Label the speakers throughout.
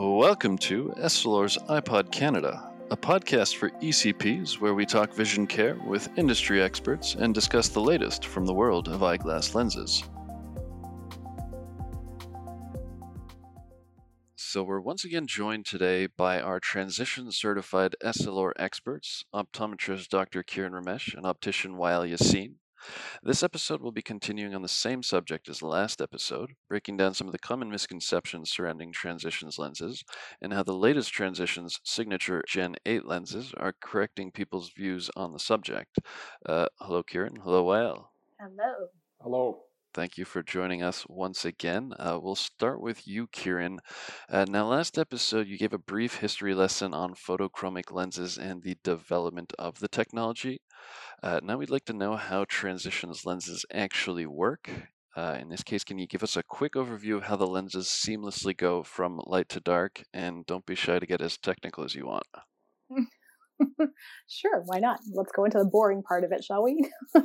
Speaker 1: Welcome to Essilor's iPod Canada, a podcast for ECPs where we talk vision care with industry experts and discuss the latest from the world of eyeglass lenses. So, we're once again joined today by our transition certified Essilor experts, optometrist Dr. Kiran Ramesh and optician Wael Yassin. This episode will be continuing on the same subject as the last episode, breaking down some of the common misconceptions surrounding transitions lenses and how the latest transitions signature Gen 8 lenses are correcting people's views on the subject. Uh, hello, Kieran. Hello, Wael.
Speaker 2: Hello.
Speaker 3: Hello.
Speaker 1: Thank you for joining us once again. Uh, we'll start with you, Kieran. Uh, now, last episode, you gave a brief history lesson on photochromic lenses and the development of the technology. Uh, now we'd like to know how transitions lenses actually work. Uh, in this case, can you give us a quick overview of how the lenses seamlessly go from light to dark? And don't be shy to get as technical as you want.
Speaker 2: sure, why not? Let's go into the boring part of it, shall we?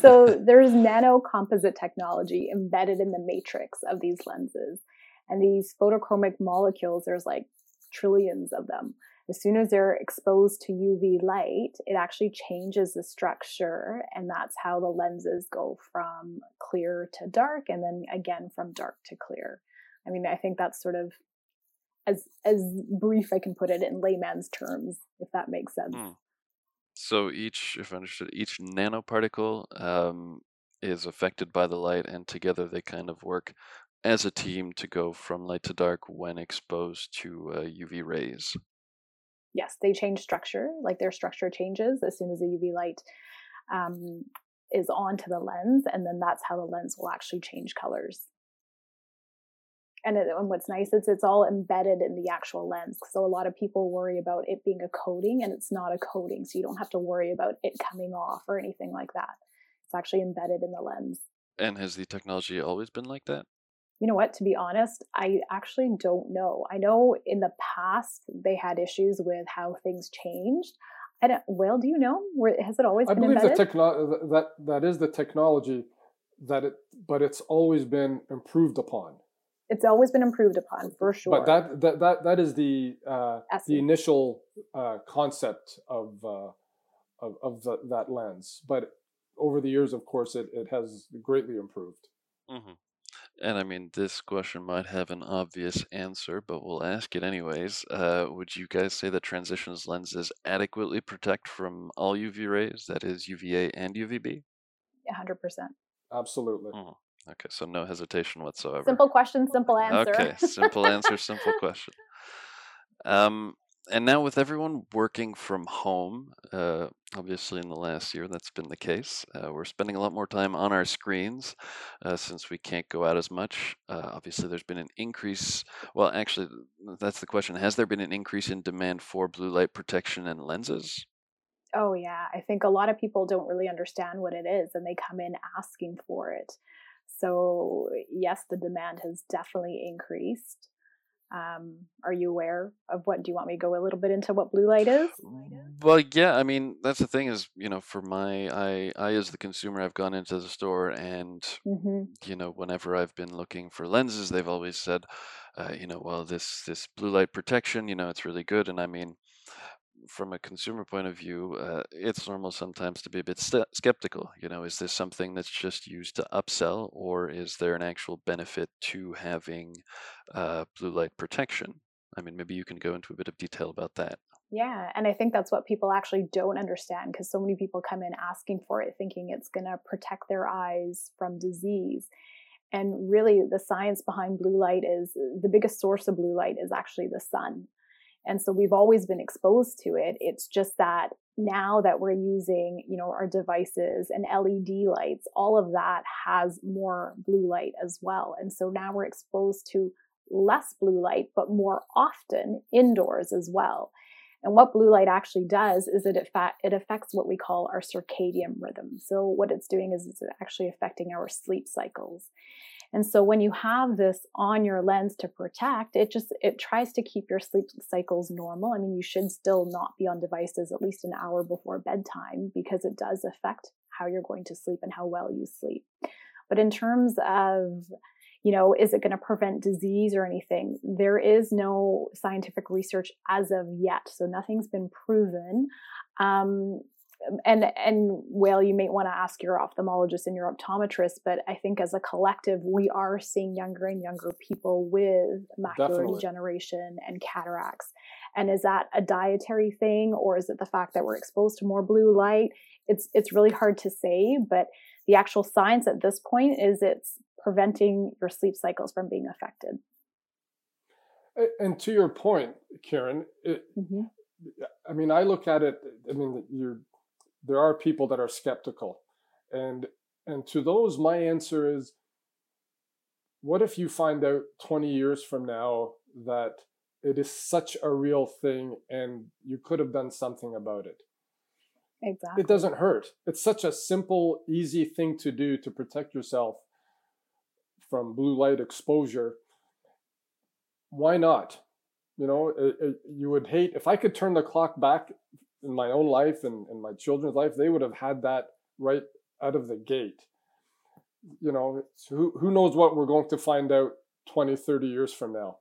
Speaker 2: so there's nano composite technology embedded in the matrix of these lenses. And these photochromic molecules, there's like trillions of them as soon as they're exposed to UV light, it actually changes the structure, and that's how the lenses go from clear to dark, and then again from dark to clear. I mean, I think that's sort of as as brief I can put it in layman's terms, if that makes sense. Mm.
Speaker 1: So each, if I understood, each nanoparticle um, is affected by the light, and together they kind of work as a team to go from light to dark when exposed to uh, UV rays
Speaker 2: yes, they change structure, like their structure changes as soon as the UV light um, is onto the lens, and then that's how the lens will actually change colors. And, it, and what's nice is it's all embedded in the actual lens. So a lot of people worry about it being a coating, and it's not a coating, so you don't have to worry about it coming off or anything like that. It's actually embedded in the lens.
Speaker 1: And has the technology always been like that?
Speaker 2: you know what, to be honest, I actually don't know. I know in the past they had issues with how things changed. I don't, well, do you know? Where, has it always
Speaker 3: I
Speaker 2: been
Speaker 3: believe
Speaker 2: embedded?
Speaker 3: the techno- that that is the technology that it, but it's always been improved upon.
Speaker 2: It's always been improved upon for sure.
Speaker 3: But that that that, that is the uh, the initial uh, concept of uh, of, of the, that lens. But over the years, of course, it, it has greatly improved.
Speaker 1: Mm-hmm. And I mean, this question might have an obvious answer, but we'll ask it anyways. Uh, would you guys say that transitions lenses adequately protect from all UV rays, that is UVA and UVB?
Speaker 2: 100%.
Speaker 3: Absolutely.
Speaker 1: Mm. Okay, so no hesitation whatsoever.
Speaker 2: Simple question, simple answer.
Speaker 1: Okay, simple answer, simple question. Um, and now with everyone working from home, uh, obviously in the last year that's been the case. Uh, we're spending a lot more time on our screens uh, since we can't go out as much. Uh, obviously, there's been an increase. Well, actually, that's the question. Has there been an increase in demand for blue light protection and lenses?
Speaker 2: Oh yeah, I think a lot of people don't really understand what it is, and they come in asking for it. So yes, the demand has definitely increased. Um, are you aware of what? Do you want me to go a little bit into what blue light is?
Speaker 1: Well, yeah. I mean, that's the thing is, you know, for my, I, I as the consumer, I've gone into the store and, mm-hmm. you know, whenever I've been looking for lenses, they've always said, uh, you know, well, this this blue light protection, you know, it's really good. And I mean, from a consumer point of view, uh, it's normal sometimes to be a bit st- skeptical. You know, is this something that's just used to upsell, or is there an actual benefit to having uh, blue light protection? I mean, maybe you can go into a bit of detail about that.
Speaker 2: Yeah, and I think that's what people actually don't understand because so many people come in asking for it, thinking it's going to protect their eyes from disease. And really, the science behind blue light is the biggest source of blue light is actually the sun. And so we've always been exposed to it. It's just that now that we're using, you know, our devices and LED lights, all of that has more blue light as well. And so now we're exposed to less blue light, but more often indoors as well. And what blue light actually does is it, it affects what we call our circadian rhythm. So what it's doing is it's actually affecting our sleep cycles. And so when you have this on your lens to protect, it just it tries to keep your sleep cycles normal. I mean, you should still not be on devices at least an hour before bedtime because it does affect how you're going to sleep and how well you sleep. But in terms of you know, is it going to prevent disease or anything? There is no scientific research as of yet, so nothing's been proven. Um, and and well, you may want to ask your ophthalmologist and your optometrist, but I think as a collective, we are seeing younger and younger people with macular Definitely. degeneration and cataracts. And is that a dietary thing, or is it the fact that we're exposed to more blue light? It's it's really hard to say, but the actual science at this point is it's preventing your sleep cycles from being affected.
Speaker 3: And to your point, Karen, it, mm-hmm. I mean, I look at it. I mean, you're there are people that are skeptical, and and to those, my answer is, what if you find out 20 years from now that it is such a real thing and you could have done something about it?
Speaker 2: Exactly.
Speaker 3: It doesn't hurt. It's such a simple, easy thing to do to protect yourself from blue light exposure. Why not? You know, it, it, you would hate if I could turn the clock back in my own life and, and my children's life, they would have had that right out of the gate. You know, who, who knows what we're going to find out 20, 30 years from now.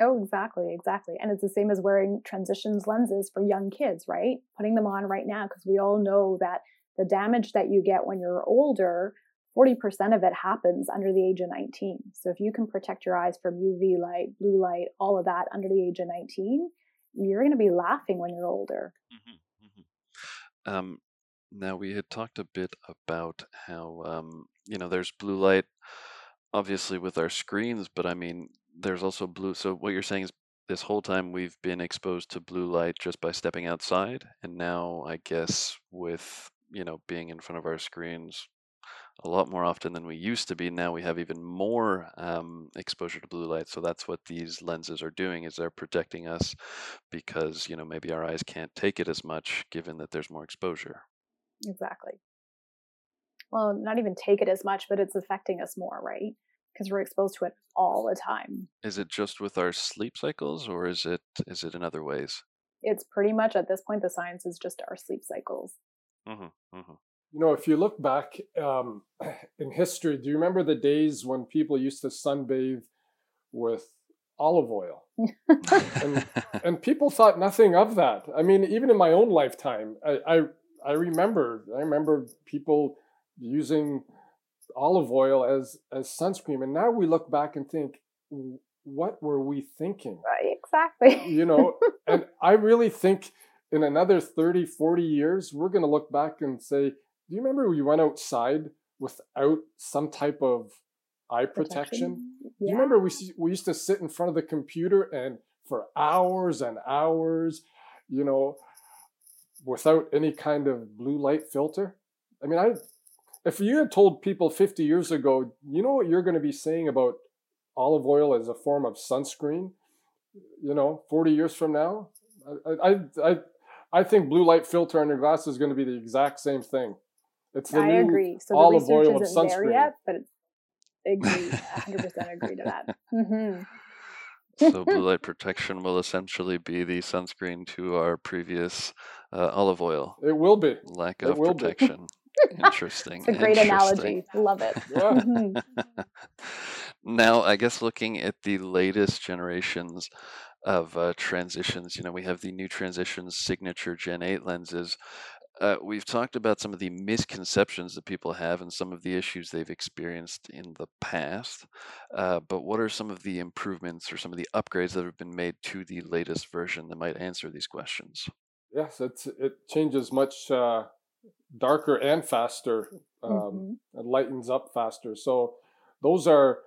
Speaker 2: Oh, exactly, exactly. And it's the same as wearing transitions lenses for young kids, right? Putting them on right now because we all know that the damage that you get when you're older, 40% of it happens under the age of 19. So if you can protect your eyes from UV light, blue light, all of that under the age of 19, you're going to be laughing when you're older. Mm-hmm,
Speaker 1: mm-hmm. Um, now we had talked a bit about how um, you know there's blue light, obviously with our screens, but I mean there's also blue. So what you're saying is this whole time we've been exposed to blue light just by stepping outside, and now I guess with you know being in front of our screens a lot more often than we used to be. Now we have even more um, exposure to blue light. So that's what these lenses are doing is they're protecting us because, you know, maybe our eyes can't take it as much given that there's more exposure.
Speaker 2: Exactly. Well, not even take it as much, but it's affecting us more, right? Because we're exposed to it all the time.
Speaker 1: Is it just with our sleep cycles or is it is it in other ways?
Speaker 2: It's pretty much at this point the science is just our sleep cycles. Mm-hmm,
Speaker 3: mm-hmm you know, if you look back um, in history, do you remember the days when people used to sunbathe with olive oil? and, and, people thought nothing of that. I mean, even in my own lifetime, I, I, I remember I remember people using olive oil as as sunscreen, and now we look back and think, what were we thinking?
Speaker 2: Right, exactly.
Speaker 3: you know, and I really think in another 30, 40 years, we're going to look back and say, do you remember we went outside without some type of eye protection? protection? Yeah. Do you remember we we used to sit in front of the computer and for hours and hours, you know, without any kind of blue light filter? I mean, I if you had told people 50 years ago, you know what you're going to be saying about olive oil as a form of sunscreen, you know, 40 years from now, I I I, I think blue light filter on your glasses is going to be the exact same thing.
Speaker 2: It's the I agree. So the research isn't there yet, but agree, 100% agree to that. Mm-hmm.
Speaker 1: so blue light protection will essentially be the sunscreen to our previous uh, olive oil.
Speaker 3: It will be.
Speaker 1: Lack of protection. Interesting.
Speaker 2: It's a great analogy. Love it. Yeah. Mm-hmm.
Speaker 1: now, I guess looking at the latest generations of uh, transitions, you know, we have the new transitions signature Gen 8 lenses, uh, we've talked about some of the misconceptions that people have and some of the issues they've experienced in the past. Uh, but what are some of the improvements or some of the upgrades that have been made to the latest version that might answer these questions?
Speaker 3: Yes, it's, it changes much uh, darker and faster. Um, mm-hmm. It lightens up faster. So those are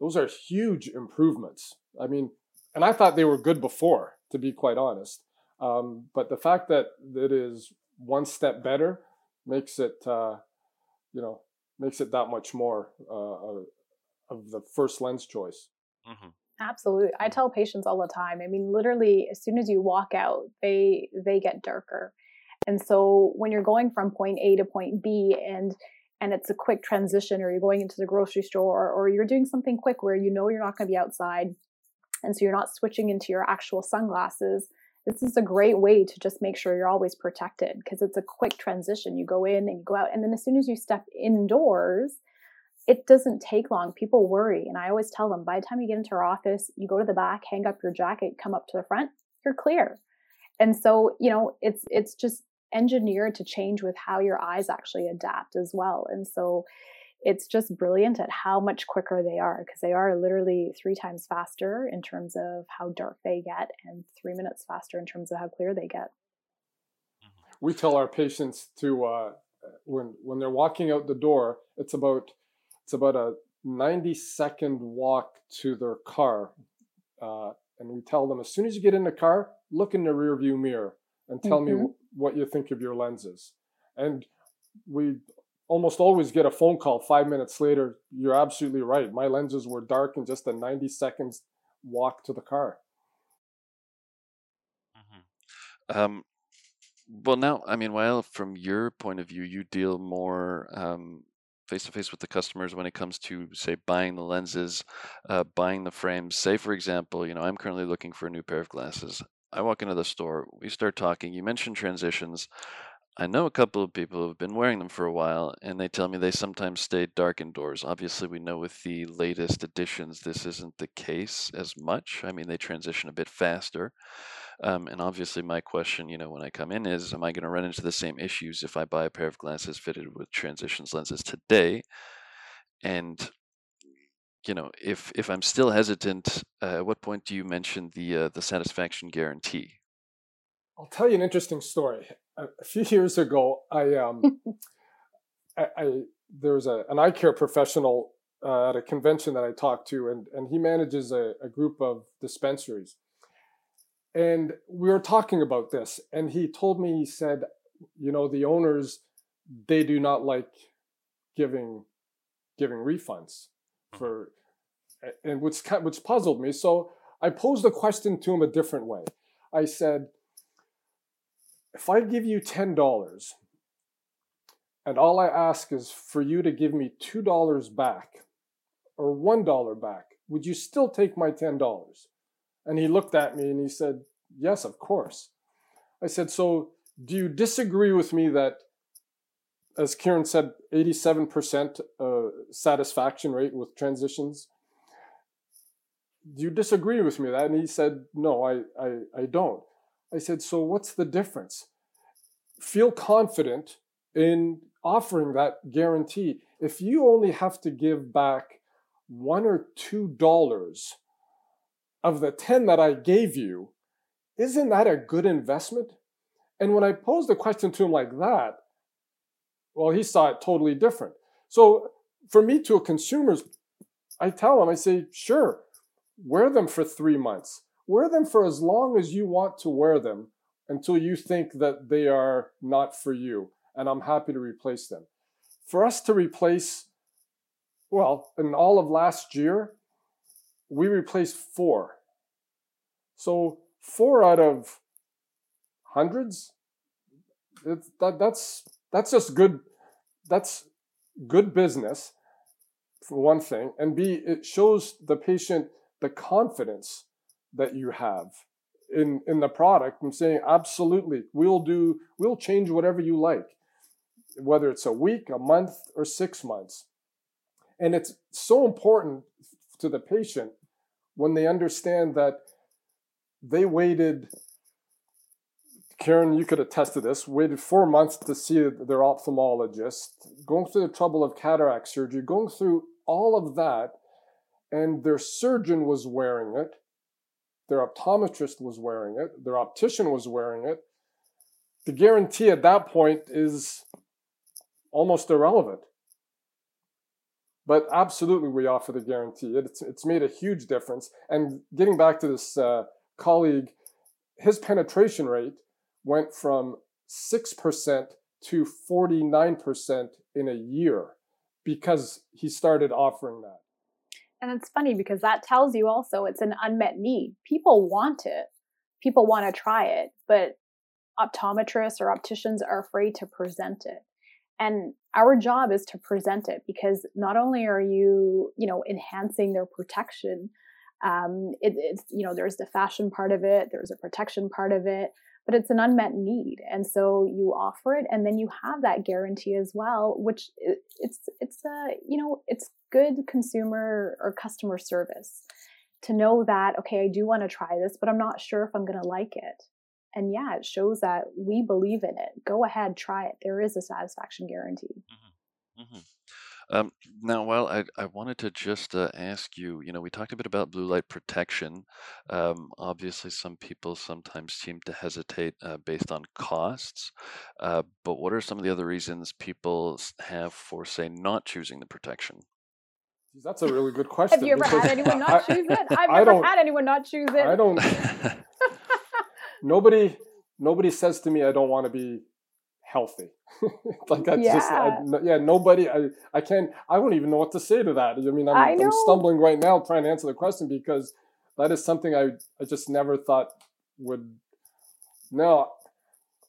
Speaker 3: those are huge improvements. I mean, and I thought they were good before, to be quite honest. Um, but the fact that it is one step better makes it uh, you know makes it that much more uh, of the first lens choice.
Speaker 2: Mm-hmm. Absolutely, I mm-hmm. tell patients all the time. I mean, literally, as soon as you walk out, they they get darker, and so when you're going from point A to point B, and and it's a quick transition, or you're going into the grocery store, or you're doing something quick where you know you're not going to be outside, and so you're not switching into your actual sunglasses this is a great way to just make sure you're always protected because it's a quick transition. You go in and you go out, and then as soon as you step indoors, it doesn't take long. People worry. And I always tell them by the time you get into our office, you go to the back, hang up your jacket, come up to the front, you're clear. And so, you know, it's it's just engineered to change with how your eyes actually adapt as well. And so it's just brilliant at how much quicker they are because they are literally three times faster in terms of how dark they get and three minutes faster in terms of how clear they get.
Speaker 3: We tell our patients to uh, when when they're walking out the door, it's about it's about a 90 second walk to their car, uh, and we tell them as soon as you get in the car, look in the rear view mirror and tell mm-hmm. me what you think of your lenses. And we almost always get a phone call five minutes later. You're absolutely right. My lenses were dark in just a 90 seconds walk to the car.
Speaker 1: Mm-hmm. Um, well, now, I mean, Wael from your point of view, you deal more face to face with the customers when it comes to, say, buying the lenses, uh, buying the frames. Say, for example, you know, I'm currently looking for a new pair of glasses. I walk into the store, we start talking. You mentioned transitions. I know a couple of people who have been wearing them for a while, and they tell me they sometimes stay dark indoors. Obviously, we know with the latest editions, this isn't the case as much. I mean, they transition a bit faster. Um, and obviously, my question, you know, when I come in is, am I going to run into the same issues if I buy a pair of glasses fitted with transitions lenses today? And you know, if if I'm still hesitant, uh, at what point do you mention the uh, the satisfaction guarantee?
Speaker 3: I'll tell you an interesting story. A, few years ago, I um, I, I there was a, an eye care professional uh, at a convention that I talked to, and and he manages a, a group of dispensaries, and we were talking about this, and he told me he said, you know, the owners they do not like giving giving refunds for and which which puzzled me. So I posed the question to him a different way. I said, if I give you ten dollars, and all I ask is for you to give me two dollars back, or one dollar back, would you still take my ten dollars? And he looked at me and he said, Yes, of course. I said, So do you disagree with me that as Kieran said, 87% uh, satisfaction rate with transitions. Do you disagree with me that? And he said, no, I, I, I don't. I said, so what's the difference? Feel confident in offering that guarantee. If you only have to give back one or two dollars of the 10 that I gave you, isn't that a good investment? And when I posed the question to him like that, well, he saw it totally different. So for me, to a consumer, I tell him, I say, sure, wear them for three months. Wear them for as long as you want to wear them until you think that they are not for you. And I'm happy to replace them. For us to replace, well, in all of last year, we replaced four. So four out of hundreds, that, that's that's just good that's good business for one thing and b it shows the patient the confidence that you have in in the product i'm saying absolutely we'll do we'll change whatever you like whether it's a week a month or 6 months. And it's so important to the patient when they understand that they waited Karen, you could attest to this, waited four months to see their ophthalmologist, going through the trouble of cataract surgery, going through all of that, and their surgeon was wearing it, their optometrist was wearing it, their optician was wearing it. The guarantee at that point is almost irrelevant. But absolutely, we offer the guarantee. It's, it's made a huge difference. And getting back to this uh, colleague, his penetration rate went from 6% to 49% in a year because he started offering that.
Speaker 2: And it's funny because that tells you also it's an unmet need. People want it, people want to try it, but optometrists or opticians are afraid to present it. And our job is to present it because not only are you, you know, enhancing their protection, um, it, it's, you know, there's the fashion part of it, there's a protection part of it, but it's an unmet need. And so you offer it and then you have that guarantee as well, which it's, it's a, you know, it's good consumer or customer service to know that, okay, I do want to try this, but I'm not sure if I'm going to like it. And yeah, it shows that we believe in it. Go ahead, try it. There is a satisfaction guarantee. Mm-hmm.
Speaker 1: Mm-hmm. Um, now, well, I, I wanted to just uh, ask you, you know, we talked a bit about blue light protection. Um, obviously, some people sometimes seem to hesitate uh, based on costs. Uh, but what are some of the other reasons people have for, say, not choosing the protection?
Speaker 3: That's a really good question.
Speaker 2: Have you ever had anyone not I, choose it? I've never had anyone not choose it.
Speaker 3: I don't. nobody, nobody says to me, "I don't want to be healthy." like I yeah. just, I, yeah, nobody. I, I can't. I don't even know what to say to that. I mean, I'm, I am stumbling right now trying to answer the question because that is something I, I just never thought would. No,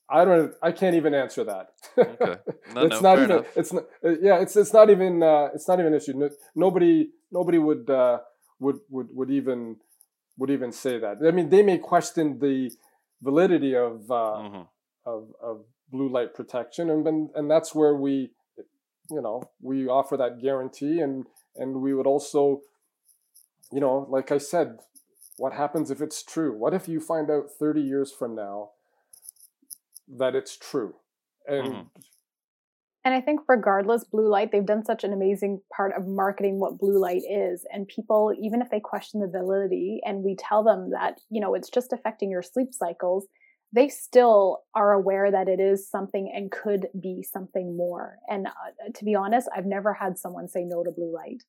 Speaker 3: I don't. I can't even answer that. Okay. No, it's no, not even. Enough. It's not. Uh, yeah. It's it's not even. Uh, it's not even an issue. No, nobody. Nobody would uh, would would would even would even say that. I mean, they may question the validity of uh, mm-hmm. of of blue light protection, and then and that's where we, you know, we offer that guarantee, and and we would also, you know, like I said, what happens if it's true? What if you find out thirty years from now? that it's true. And mm-hmm.
Speaker 2: and I think regardless, blue light, they've done such an amazing part of marketing what blue light is. And people, even if they question the validity and we tell them that, you know, it's just affecting your sleep cycles, they still are aware that it is something and could be something more. And uh, to be honest, I've never had someone say no to blue light.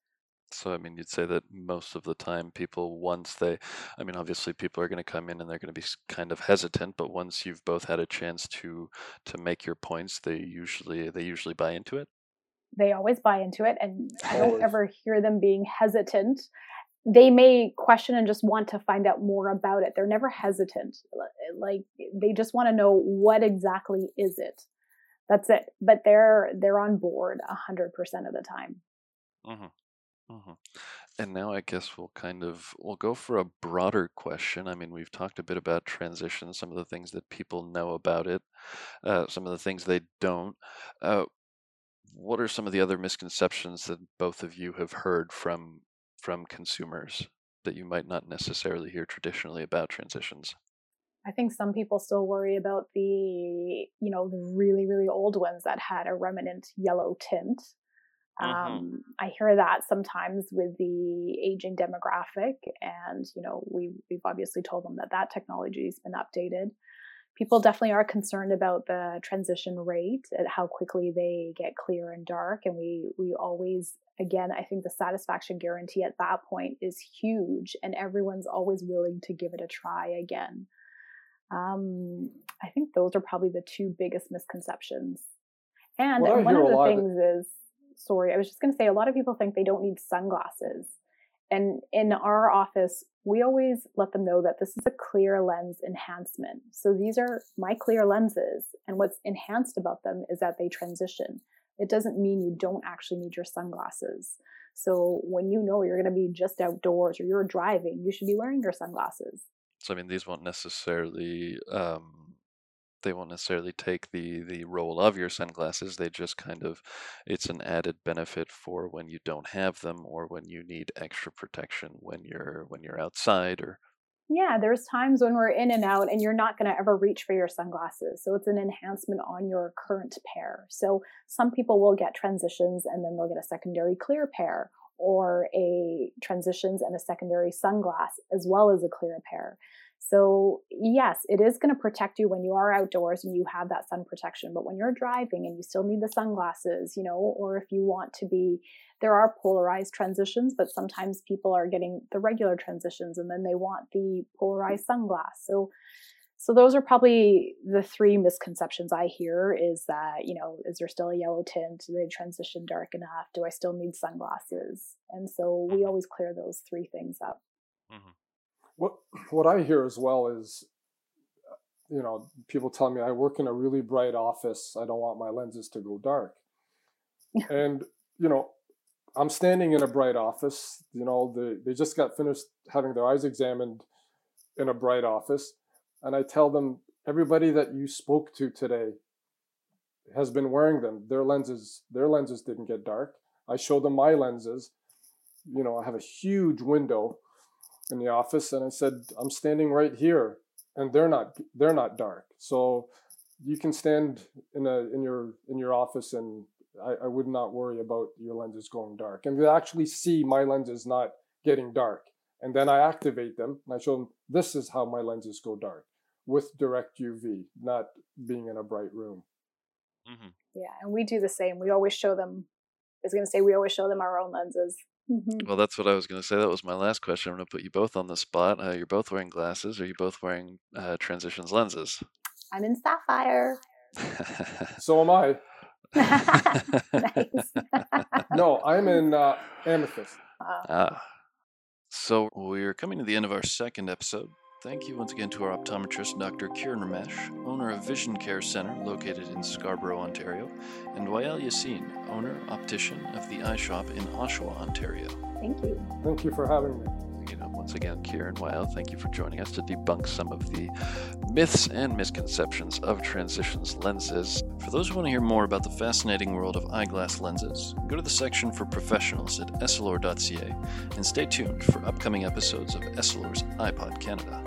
Speaker 1: So, I mean, you'd say that most of the time, people, once they, I mean, obviously, people are going to come in and they're going to be kind of hesitant, but once you've both had a chance to to make your points, they usually they usually buy into it.
Speaker 2: They always buy into it, and I don't ever hear them being hesitant. They may question and just want to find out more about it. They're never hesitant. Like they just want to know what exactly is it. That's it. But they're they're on board a hundred percent of the time.
Speaker 1: Mm-hmm. hmm And now I guess we'll kind of we'll go for a broader question. I mean, we've talked a bit about transition, some of the things that people know about it, uh, some of the things they don't. Uh, what are some of the other misconceptions that both of you have heard from from consumers that you might not necessarily hear traditionally about transitions?
Speaker 2: I think some people still worry about the, you know, the really, really old ones that had a remnant yellow tint. Mm-hmm. Um, I hear that sometimes with the aging demographic, and you know, we we've obviously told them that that technology has been updated. People definitely are concerned about the transition rate and how quickly they get clear and dark, and we we always again, I think the satisfaction guarantee at that point is huge, and everyone's always willing to give it a try again. Um, I think those are probably the two biggest misconceptions. And well, one of the things of- is sorry, I was just going to say a lot of people think they don't need sunglasses. And in our office, we always let them know that this is a clear lens enhancement. So these are my clear lenses. And what's enhanced about them is that they transition. It doesn't mean you don't actually need your sunglasses. So when you know you're going to be just outdoors or you're driving, you should be wearing your sunglasses.
Speaker 1: So, I mean, these won't necessarily um, they won't necessarily take the the role of your sunglasses they just kind of it's an added benefit for when you don't have them or when you need extra protection when you're when you're outside or
Speaker 2: yeah there's times when we're in and out and you're not going to ever reach for your sunglasses so it's an enhancement on your current pair. So some people will get transitions and then they'll get a secondary clear pair or a transitions and a secondary sunglass as well as a clear pair so, yes, it is going to protect you when you are outdoors and you have that sun protection. But when you're driving and you still need the sunglasses, you know, or if you want to be, there are polarized transitions, but sometimes people are getting the regular transitions and then they want the polarized sunglass. So, so those are probably the three misconceptions I hear is that, you know, is there still a yellow tint? Do they transition dark enough? Do I still need sunglasses? And so we always clear those three things up. Mm-hmm.
Speaker 3: What what I hear as well is, you know, people tell me I work in a really bright office. I don't want my lenses to go dark, and you know, I'm standing in a bright office. You know, they they just got finished having their eyes examined in a bright office, and I tell them everybody that you spoke to today has been wearing them. Their lenses, their lenses didn't get dark. I show them my lenses. You know, I have a huge window in the office, and I said, "I'm standing right here, and they're not they're not dark." So you can stand in a in your in your office, and I, I would not worry about your lenses going dark. And you actually see my lenses not getting dark. And then I activate them, and I show them this is how my lenses go dark with direct UV, not being in a bright room.
Speaker 2: Mm-hmm. Yeah, and we do the same. We always show them. I was going to say we always show them our own lenses.
Speaker 1: Mm-hmm. Well, that's what I was going to say. That was my last question. I'm going to put you both on the spot. Uh, you're both wearing glasses. Are you both wearing uh, transitions lenses?
Speaker 2: I'm in sapphire.
Speaker 3: so am I. no, I'm in uh, amethyst.
Speaker 1: Uh. Ah. So we're coming to the end of our second episode. Thank you once again to our optometrist, Dr. Kieran Ramesh, owner of Vision Care Center located in Scarborough, Ontario, and Wael Yassin, owner, optician of the Eye Shop in Oshawa, Ontario.
Speaker 2: Thank you.
Speaker 3: Thank you for having me
Speaker 1: you know, once again, Kieran Wael, thank you for joining us to debunk some of the myths and misconceptions of transitions lenses. For those who want to hear more about the fascinating world of eyeglass lenses, go to the section for professionals at essilor.ca and stay tuned for upcoming episodes of Essilor's iPod Canada.